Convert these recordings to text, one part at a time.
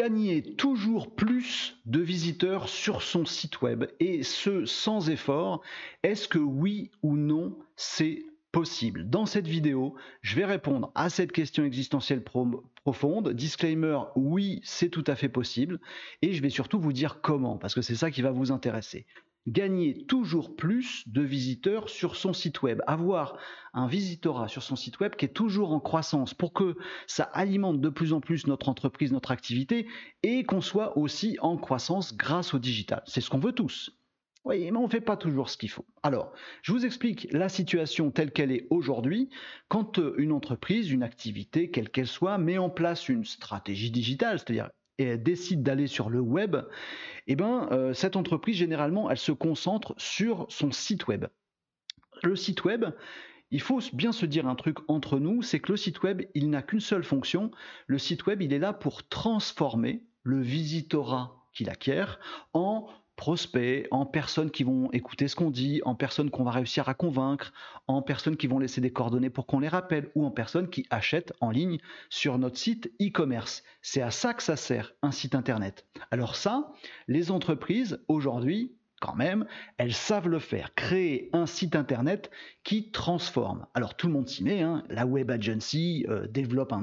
gagner toujours plus de visiteurs sur son site web et ce sans effort, est-ce que oui ou non c'est possible? Dans cette vidéo, je vais répondre à cette question existentielle profonde. Disclaimer, oui, c'est tout à fait possible. Et je vais surtout vous dire comment, parce que c'est ça qui va vous intéresser gagner toujours plus de visiteurs sur son site web, avoir un visitorat sur son site web qui est toujours en croissance pour que ça alimente de plus en plus notre entreprise, notre activité et qu'on soit aussi en croissance grâce au digital. C'est ce qu'on veut tous. Oui, mais on ne fait pas toujours ce qu'il faut. Alors, je vous explique la situation telle qu'elle est aujourd'hui. Quand euh, une entreprise, une activité, quelle qu'elle soit, met en place une stratégie digitale, c'est-à-dire décide d'aller sur le web, eh ben, euh, cette entreprise, généralement, elle se concentre sur son site web. Le site web, il faut bien se dire un truc entre nous, c'est que le site web, il n'a qu'une seule fonction. Le site web, il est là pour transformer le visitorat qu'il acquiert en prospects, en personnes qui vont écouter ce qu'on dit, en personnes qu'on va réussir à convaincre, en personnes qui vont laisser des coordonnées pour qu'on les rappelle, ou en personnes qui achètent en ligne sur notre site e-commerce. C'est à ça que ça sert, un site internet. Alors ça, les entreprises, aujourd'hui, quand même, elles savent le faire, créer un site internet qui transforme. Alors tout le monde s'y met, hein. la web agency euh, développe un,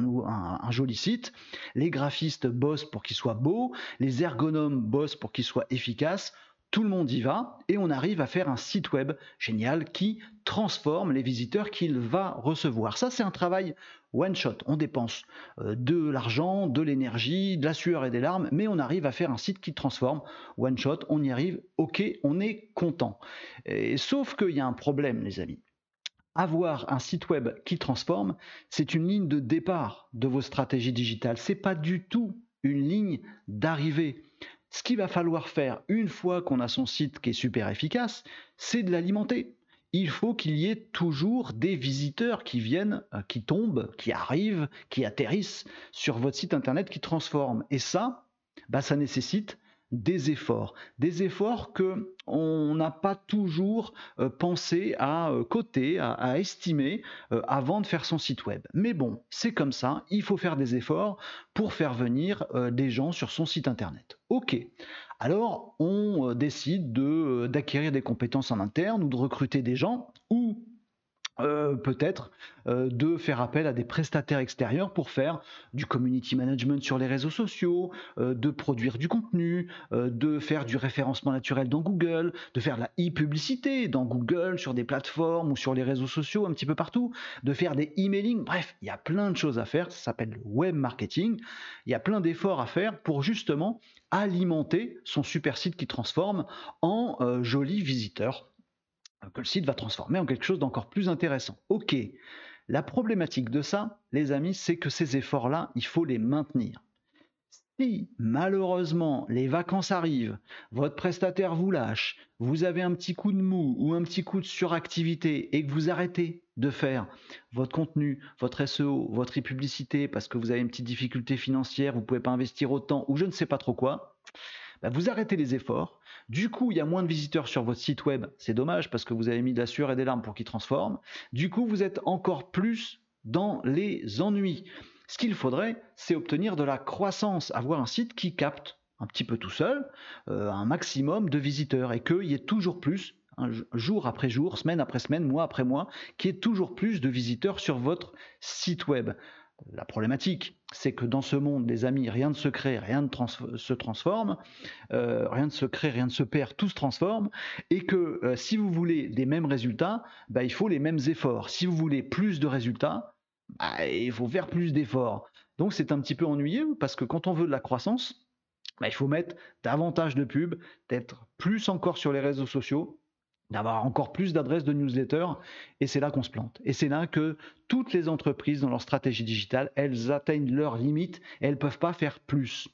un, joli site, les graphistes bossent pour qu'il soit beau, les ergonomes bossent pour qu'il soit efficace, tout le monde y va et on arrive à faire un site web génial qui transforme les visiteurs qu'il va recevoir. Ça, c'est un travail one shot. On dépense euh, de l'argent, de l'énergie, de la sueur et des larmes, mais on arrive à faire un site qui transforme. One shot, on y arrive, ok, on est content. sauf qu'il y a un problème, les amis. Avoir un site web qui transforme, c'est une ligne de départ de vos stratégies digitales. C'est pas du tout une ligne d'arrivée. Ce qu'il va falloir faire une fois qu'on a son site qui est super efficace, c'est de l'alimenter. Il faut qu'il y ait toujours des visiteurs qui viennent, euh, qui tombent, qui arrivent, qui atterrissent sur votre site internet, qui transforment. Et ça, bah, ça nécessite des efforts, des efforts que on n'a pas toujours euh, pensé à euh, coter, à, estimer euh, avant de faire son site web. Mais bon, c'est comme ça, il faut faire des efforts pour faire venir des gens sur son site internet. Ok. Alors, on décide de d'acquérir des compétences en interne ou de recruter des gens ou euh, peut-être euh, de faire appel à des prestataires extérieurs pour faire du community management sur les réseaux sociaux, euh, de produire du contenu, de faire du référencement naturel dans Google, de faire de la e-publicité dans Google, sur des plateformes ou sur les réseaux sociaux, un petit peu partout, de faire des emailing. Bref, il y a plein de choses à faire. Ça s'appelle le web marketing. Il y a plein d'efforts à faire pour justement alimenter son super site qui transforme en jolis visiteurs que le site va transformer en quelque chose d'encore plus intéressant. Ok, la problématique de ça, les amis, c'est que ces efforts-là, il faut les maintenir. Si malheureusement les vacances arrivent, votre prestataire vous lâche, vous avez un petit coup de mou ou un petit coup de suractivité et que vous arrêtez de faire votre contenu, votre SEO, votre e-publicité parce que vous avez une petite difficulté financière, vous ne pouvez pas investir autant ou je ne sais pas trop quoi, bah, vous arrêtez les efforts. Du coup, il y a moins de visiteurs sur votre site web. C'est dommage parce que vous avez mis de la sueur et des larmes pour qu'il transforme. Du coup, vous êtes encore plus dans les ennuis. Ce qu'il faudrait, c'est obtenir de la croissance, avoir un site qui capte un petit peu tout seul euh, un maximum de visiteurs et qu'il y ait toujours plus, jour après jour, semaine après semaine, mois après mois, qu'il y ait toujours plus de visiteurs sur votre site web. La problématique, c'est que dans ce monde, les amis, rien ne se crée, rien ne se transforme, euh, rien ne se crée, rien ne se perd, tout se transforme, et que euh, si vous voulez des mêmes résultats, bah, il faut les mêmes efforts. Si vous voulez plus de résultats, bah, il faut faire plus d'efforts. Donc c'est un petit peu ennuyeux parce que quand on veut de la croissance, bah, il faut mettre davantage de pubs, d'être plus encore sur les réseaux sociaux, d'avoir encore plus d'adresses de newsletter, et c'est là qu'on se plante. Et c'est là que toutes les entreprises, dans leur stratégie digitale, elles atteignent leurs limites, elles ne peuvent pas faire plus.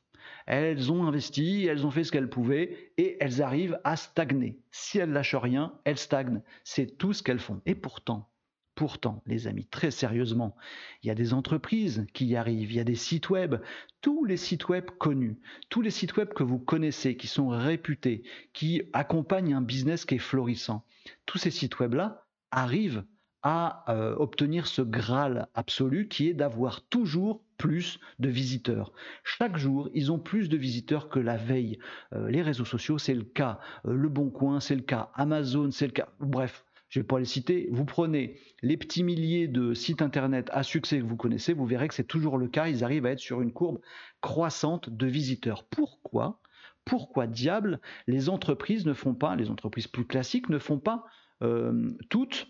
Elles ont investi, elles ont fait ce qu'elles pouvaient, et elles arrivent à stagner. Si elles lâchent rien, elles stagnent. C'est tout ce qu'elles font. Et pourtant, Pourtant, les amis, très sérieusement, il y a des entreprises qui y arrivent, il y a des sites web, tous les sites web connus, tous les sites web que vous connaissez, qui sont réputés, qui accompagnent un business qui est florissant. Tous ces sites web-là arrivent à euh, obtenir ce Graal absolu qui est d'avoir toujours plus de visiteurs. Chaque jour, ils ont plus de visiteurs que la veille. Euh, les réseaux sociaux, c'est le cas. Euh, le Bon Coin, c'est le cas. Amazon, c'est le cas. Bref, je ne vais pas les citer. Vous prenez les petits milliers de sites internet à succès que vous connaissez, vous verrez que c'est toujours le cas. Ils arrivent à être sur une courbe croissante de visiteurs. Pourquoi? Pourquoi diable les entreprises ne font pas, les entreprises plus classiques ne font pas euh, toute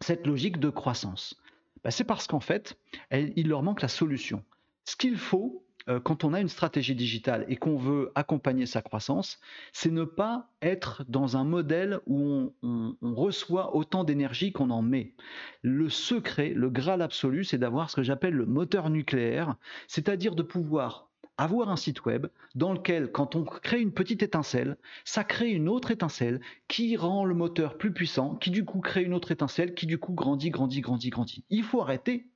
cette logique de croissance? Bah, C'est parce qu'en fait, il leur manque la solution. Ce qu'il faut, quand on a une stratégie digitale et qu'on veut accompagner sa croissance, c'est ne pas être dans un modèle où on, reçoit autant d'énergie qu'on en met. Le secret, le graal absolu, c'est d'avoir ce que j'appelle le moteur nucléaire, c'est-à-dire de pouvoir avoir un site web dans lequel, quand on crée une petite étincelle, ça crée une autre étincelle qui rend le moteur plus puissant, qui du coup crée une autre étincelle, qui du coup grandit, grandit, grandit, grandit. Il faut arrêter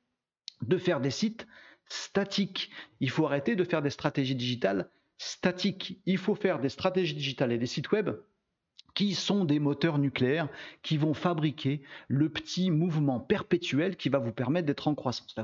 de faire des sites statiques. Il faut arrêter de faire des stratégies digitales statiques. Il faut faire des stratégies digitales et des sites web qui sont des moteurs nucléaires qui vont fabriquer le petit mouvement perpétuel qui va vous permettre d'être en croissance.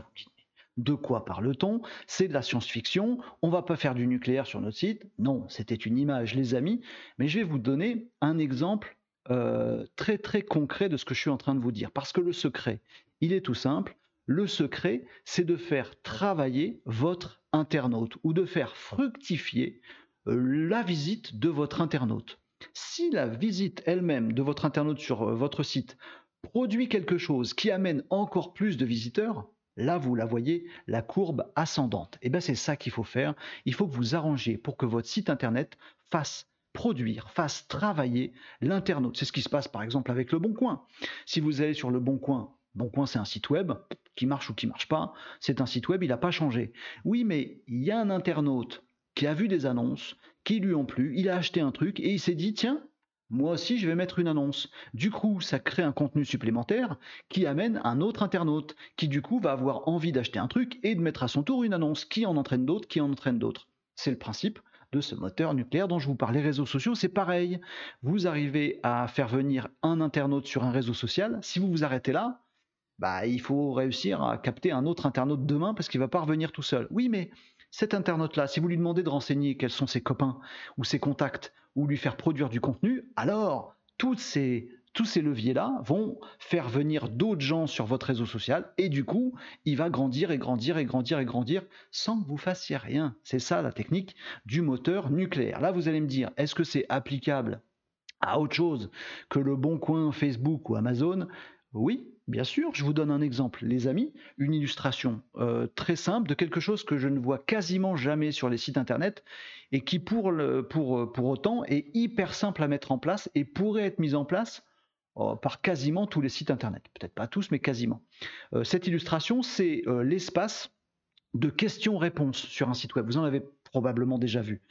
de quoi parle-t-on? C'est de la science-fiction. On va pas faire du nucléaire sur notre site. Non, c'était une image, les amis. Mais je vais vous donner un exemple euh, très très concret de ce que je suis en train de vous dire. Parce que le secret, il est tout simple. Le secret, c'est de faire travailler votre internaute ou de faire fructifier euh, la visite de votre internaute. Si la visite elle-même de votre internaute sur euh, votre site produit quelque chose qui amène encore plus de visiteurs, là vous la voyez, la courbe ascendante. Et eh bien c'est ça qu'il faut faire. Il faut que vous arrangiez pour que votre site internet fasse produire, fasse travailler l'internaute. C'est ce qui se passe par exemple avec le Bon Coin. Si vous allez sur le Bon Coin, Bon Coin c'est un site web, qui marche ou qui marche pas, c'est un site web, il n'a pas changé. Oui, mais il y a un internaute qui a vu des annonces, qui lui ont plu, il a acheté un truc et il s'est dit tiens, moi aussi je vais mettre une annonce. Du coup, ça crée un contenu supplémentaire qui amène un autre internaute qui du coup va avoir envie d'acheter un truc et de mettre à son tour une annonce qui en entraîne d'autres, qui en entraîne d'autres. C'est le principe de ce moteur nucléaire dont je vous parle. Les réseaux sociaux, c'est pareil. Vous arrivez à faire venir un internaute sur un réseau social. Si vous vous arrêtez là, bah, il faut réussir à capter un autre internaute demain parce qu'il va pas revenir tout seul. Oui, mais cet internaute-là, si vous lui demandez de renseigner quels sont ses copains ou ses contacts ou lui faire produire du contenu, alors tous ces, tous ces leviers-là vont faire venir d'autres gens sur votre réseau social et du coup, il va grandir et grandir et grandir et grandir sans que vous fassiez rien. C'est ça la technique du moteur nucléaire. Là, vous allez me dire, est-ce que c'est applicable à autre chose que le bon coin Facebook ou Amazon? Oui, Bien sûr, je vous donne un exemple, les amis, une illustration euh, très simple de quelque chose que je ne vois quasiment jamais sur les sites internet et qui pour, euh, autant est hyper simple à mettre en place et pourrait être mise en place euh, par quasiment tous les sites internet. Peut-être pas tous, mais quasiment. cette illustration, c'est l'espace de questions-réponses sur un site web. Vous en avez probablement déjà vu.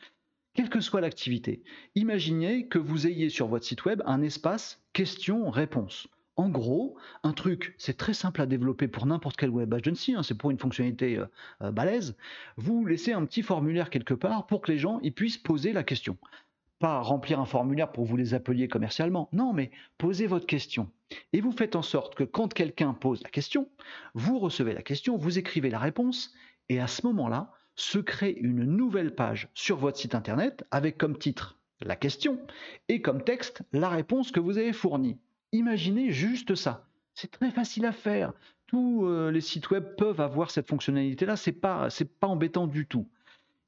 Quelle que soit l'activité, imaginez que vous ayez sur votre site web un espace questions-réponses. En gros, un truc, c'est très simple à développer pour n'importe quel web agency, hein, c'est pour une fonctionnalité euh, euh, balèze. Vous laissez un petit formulaire quelque part pour que les gens ils puissent poser la question. Pas remplir un formulaire pour vous les appeliez commercialement, non, mais posez votre question. Et vous faites en sorte que quand quelqu'un pose la question, vous recevez la question, vous écrivez la réponse, et à ce moment-là, se crée une nouvelle page sur votre site internet avec comme titre la question et comme texte la réponse que vous avez fournie. Imaginez juste ça. C'est très facile à faire. Tous euh, les sites web peuvent avoir cette fonctionnalité-là. C'est pas, c'est pas embêtant du tout.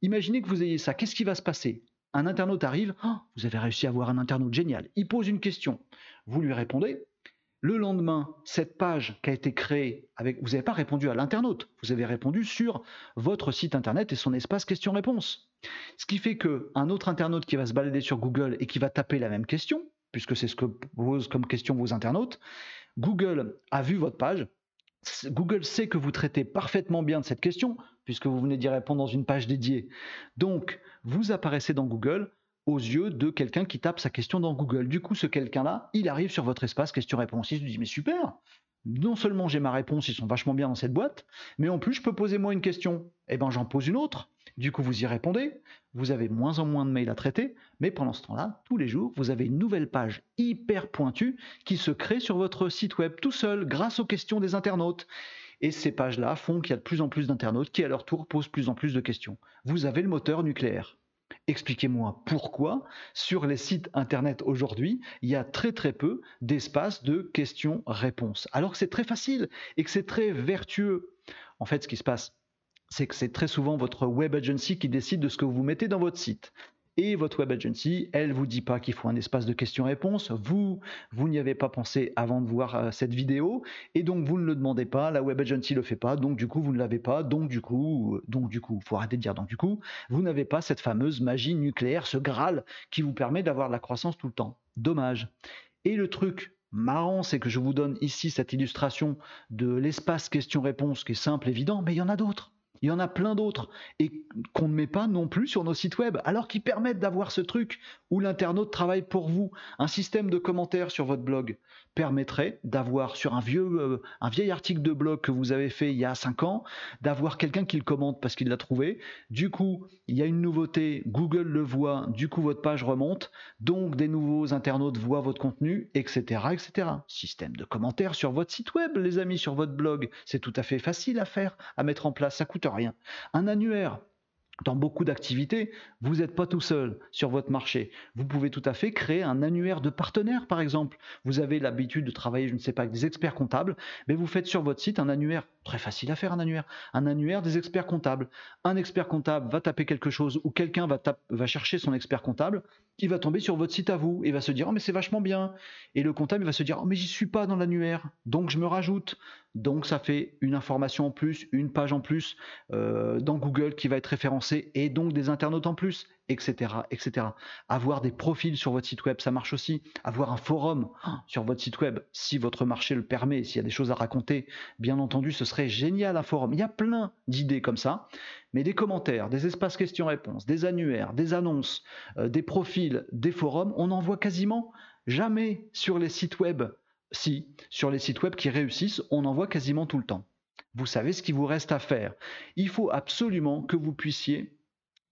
Imaginez que vous ayez ça. Qu'est-ce qui va se passer? Un internaute arrive. Oh, vous avez réussi à avoir un internaute génial. Il pose une question. Vous lui répondez. Le lendemain, cette page qui a été créée avec, vous n'avez pas répondu à l'internaute, vous avez répondu sur votre site internet et son espace question-réponse. Ce qui fait que un autre internaute qui va se balader sur Google et qui va taper la même question, puisque c'est ce que posent comme question vos internautes. Google a vu votre page. Google sait que vous traitez parfaitement bien de cette question, puisque vous venez d'y répondre dans une page dédiée. Donc, vous apparaissez dans Google aux yeux de quelqu'un qui tape sa question dans Google. Du coup, ce quelqu'un-là, il arrive sur votre espace question-réponse. Il se dit, mais super, non seulement j'ai ma réponse, ils sont vachement bien dans cette boîte, mais en plus, je peux poser moi une question. Eh ben, j'en pose une autre. Du coup, vous y répondez, vous avez moins en moins de mails à traiter, mais pendant ce temps-là, tous les jours, vous avez une nouvelle page hyper pointue qui se crée sur votre site web tout seul grâce aux questions des internautes. Et ces pages-là font qu'il y a de plus en plus d'internautes qui, à leur tour, posent plus en plus de questions. Vous avez le moteur nucléaire. Expliquez-moi pourquoi sur les sites internet aujourd'hui, il y a très très peu d'espace de questions-réponses. Alors que c'est très facile et que c'est très vertueux. En fait, ce qui se passe, c'est que c'est très souvent votre web agency qui décide de ce que vous mettez dans votre site et votre web agency, elle vous dit pas qu'il faut un espace de questions-réponses. Vous, vous n'y avez pas pensé avant de voir euh, cette vidéo et donc vous ne le demandez pas. La web agency le fait pas, donc du coup vous ne l'avez pas. Donc du coup, euh, donc du coup, faut arrêter de dire donc du coup, vous n'avez pas cette fameuse magie nucléaire, ce graal qui vous permet d'avoir de la croissance tout le temps. Dommage. Et le truc marrant, c'est que je vous donne ici cette illustration de l'espace questions-réponses qui est simple, évident, mais il y en a d'autres. Il y en a plein d'autres et qu'on ne met pas non plus sur nos sites web, alors qu'ils permettent d'avoir ce truc où l'internaute travaille pour vous. Un système de commentaires sur votre blog permettrait d'avoir sur un vieux, euh, un vieil article de blog que vous avez fait il y a 5 ans, d'avoir quelqu'un qui le commente parce qu'il l'a trouvé. Du coup, il y a une nouveauté, Google le voit, du coup votre page remonte, donc des nouveaux internautes voient votre contenu, etc., etc. Système de commentaires sur votre site web, les amis, sur votre blog, c'est tout à fait facile à faire, à mettre en place, ça coûte rien. Un annuaire, dans beaucoup d'activités, vous n'êtes pas tout seul sur votre marché. Vous pouvez tout à fait créer un annuaire de partenaires, par exemple. Vous avez l'habitude de travailler, je ne sais pas, avec des experts comptables, mais vous faites sur votre site un annuaire. Très facile à faire un annuaire. Un annuaire des experts comptables. Un expert comptable va taper quelque chose ou quelqu'un va, chercher son expert comptable, il va tomber sur votre site à vous et va se dire oh mais c'est vachement bien. Et le comptable va se dire oh mais j'y suis pas dans l'annuaire, donc je me rajoute. Donc ça fait une information en plus, une page en plus euh, dans Google qui va être référencée et donc des internautes en plus, etc., etc. Avoir des profils sur votre site web, ça marche aussi. Avoir un forum sur votre site web, si votre marché le permet, s'il y a des choses à raconter, bien entendu, ce serait génial un forum. Il y a plein d'idées comme ça, mais des commentaires, des espaces questions-réponses, des annuaires, des annonces, euh, des profils, des forums, on n'en voit quasiment jamais sur les sites web si, sur les sites web qui réussissent, on en voit quasiment tout le temps. Vous savez ce qu'il vous reste à faire. Il faut absolument que vous puissiez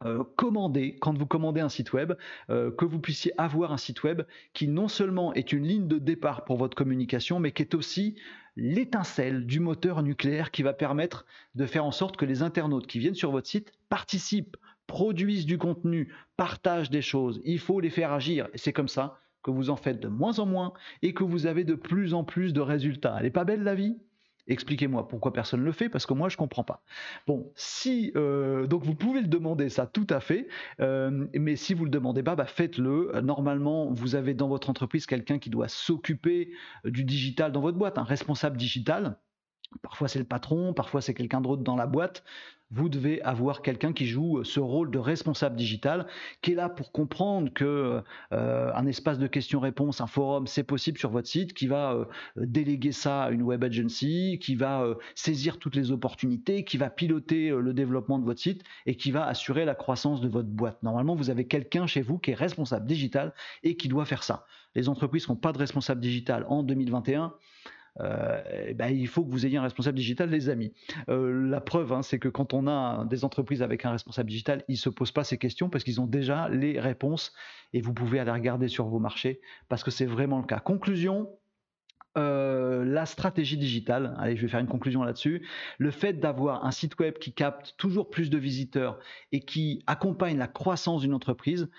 euh, commander, quand vous commandez un site web, euh, que vous puissiez avoir un site web qui non seulement est une ligne de départ pour votre communication, mais qui est aussi l'étincelle du moteur nucléaire qui va permettre de faire en sorte que les internautes qui viennent sur votre site participent, produisent du contenu, partagent des choses. Il faut les faire agir. Et c'est comme ça que vous en faites de moins en moins et que vous avez de plus en plus de résultats. Elle n'est pas belle la vie? Expliquez-moi pourquoi personne ne le fait, parce que moi je comprends pas. Bon, si euh, donc vous pouvez le demander, ça tout à fait, euh, mais si vous le demandez pas, bah faites-le. Normalement, vous avez dans votre entreprise quelqu'un qui doit s'occuper du digital dans votre boîte, un responsable digital. Parfois c'est le patron, parfois c'est quelqu'un d'autre dans la boîte vous devez avoir quelqu'un qui joue ce rôle de responsable digital, qui est là pour comprendre que euh, un espace de questions-réponses, un forum, c'est possible sur votre site, qui va euh, déléguer ça à une web agency, qui va euh, saisir toutes les opportunités, qui va piloter le développement de votre site et qui va assurer la croissance de votre boîte. Normalement, vous avez quelqu'un chez vous qui est responsable digital et qui doit faire ça. Les entreprises n'ont pas de responsable digital en 2021, euh, eh ben, il faut que vous ayez un responsable digital, les amis. Euh, la preuve, hein, c'est que quand on a des entreprises avec un responsable digital, ils ne se posent pas ces questions parce qu'ils ont déjà les réponses et vous pouvez aller regarder sur vos marchés parce que c'est vraiment le cas. Conclusion, euh, la stratégie digitale, allez, je vais faire une conclusion là-dessus. Le fait d'avoir un site web qui capte toujours plus de visiteurs et qui accompagne la croissance d'une entreprise,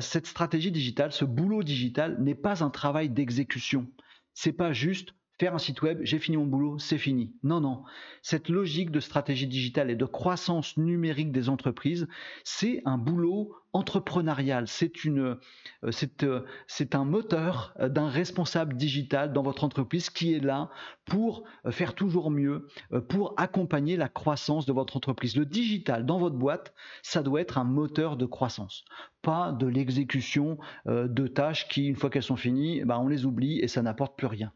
cette stratégie digitale, ce boulot digital n'est pas un travail d'exécution. C'est pas juste faire un site web, j'ai fini mon boulot, c'est fini. Non, non. Cette logique de stratégie digitale et de croissance numérique des entreprises, c'est un boulot entrepreneurial. C'est une, euh, euh, c'est un moteur d'un responsable digital dans votre entreprise qui est là pour faire toujours mieux, pour accompagner la croissance de votre entreprise. Le digital dans votre boîte, ça doit être un moteur de croissance, pas de l'exécution euh, de tâches qui, une fois qu'elles sont finies, eh ben, on les oublie et ça n'apporte plus rien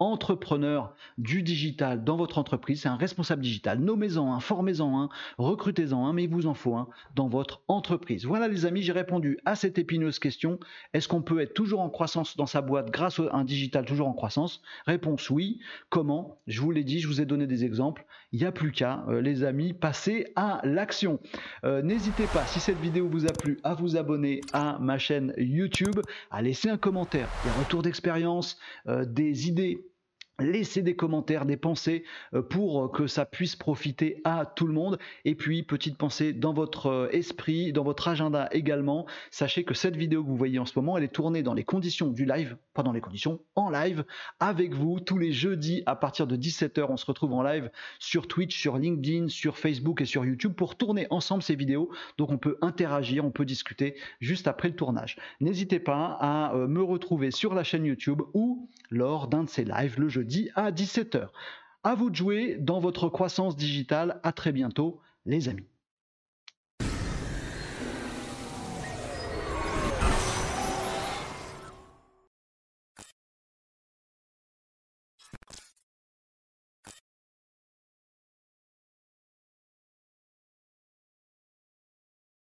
entrepreneur du digital dans votre entreprise, c'est un responsable digital. Nommez-en un, formez-en un, recrutez-en un, mais il vous en faut un dans votre entreprise. Voilà les amis, j'ai répondu à cette épineuse question. Est-ce qu'on peut être toujours en croissance dans sa boîte grâce à un digital toujours en croissance? Réponse oui. Comment? Je vous l'ai dit, je vous ai donné des exemples. Il n'y a plus qu'à, euh, les amis, passer à l'action. Euh, n'hésitez pas, si cette vidéo vous a plu, à vous abonner à ma chaîne YouTube, à laisser un commentaire, des retours d'expérience, euh, des idées Laissez des commentaires, des pensées euh, pour que ça puisse profiter à tout le monde. Et puis, petite pensée dans votre euh, esprit, dans votre agenda également. Sachez que cette vidéo que vous voyez en ce moment, elle est tournée dans les conditions du live, pas dans les conditions, en live, avec vous tous les jeudis à partir de 17h. On se retrouve en live sur Twitch, sur LinkedIn, sur Facebook et sur YouTube pour tourner ensemble ces vidéos. Donc, on peut interagir, on peut discuter juste après le tournage. N'hésitez pas à euh, me retrouver sur la chaîne YouTube ou lors d'un de ces lives le à 17h. À vous de jouer dans votre croissance digitale. À très bientôt, les amis.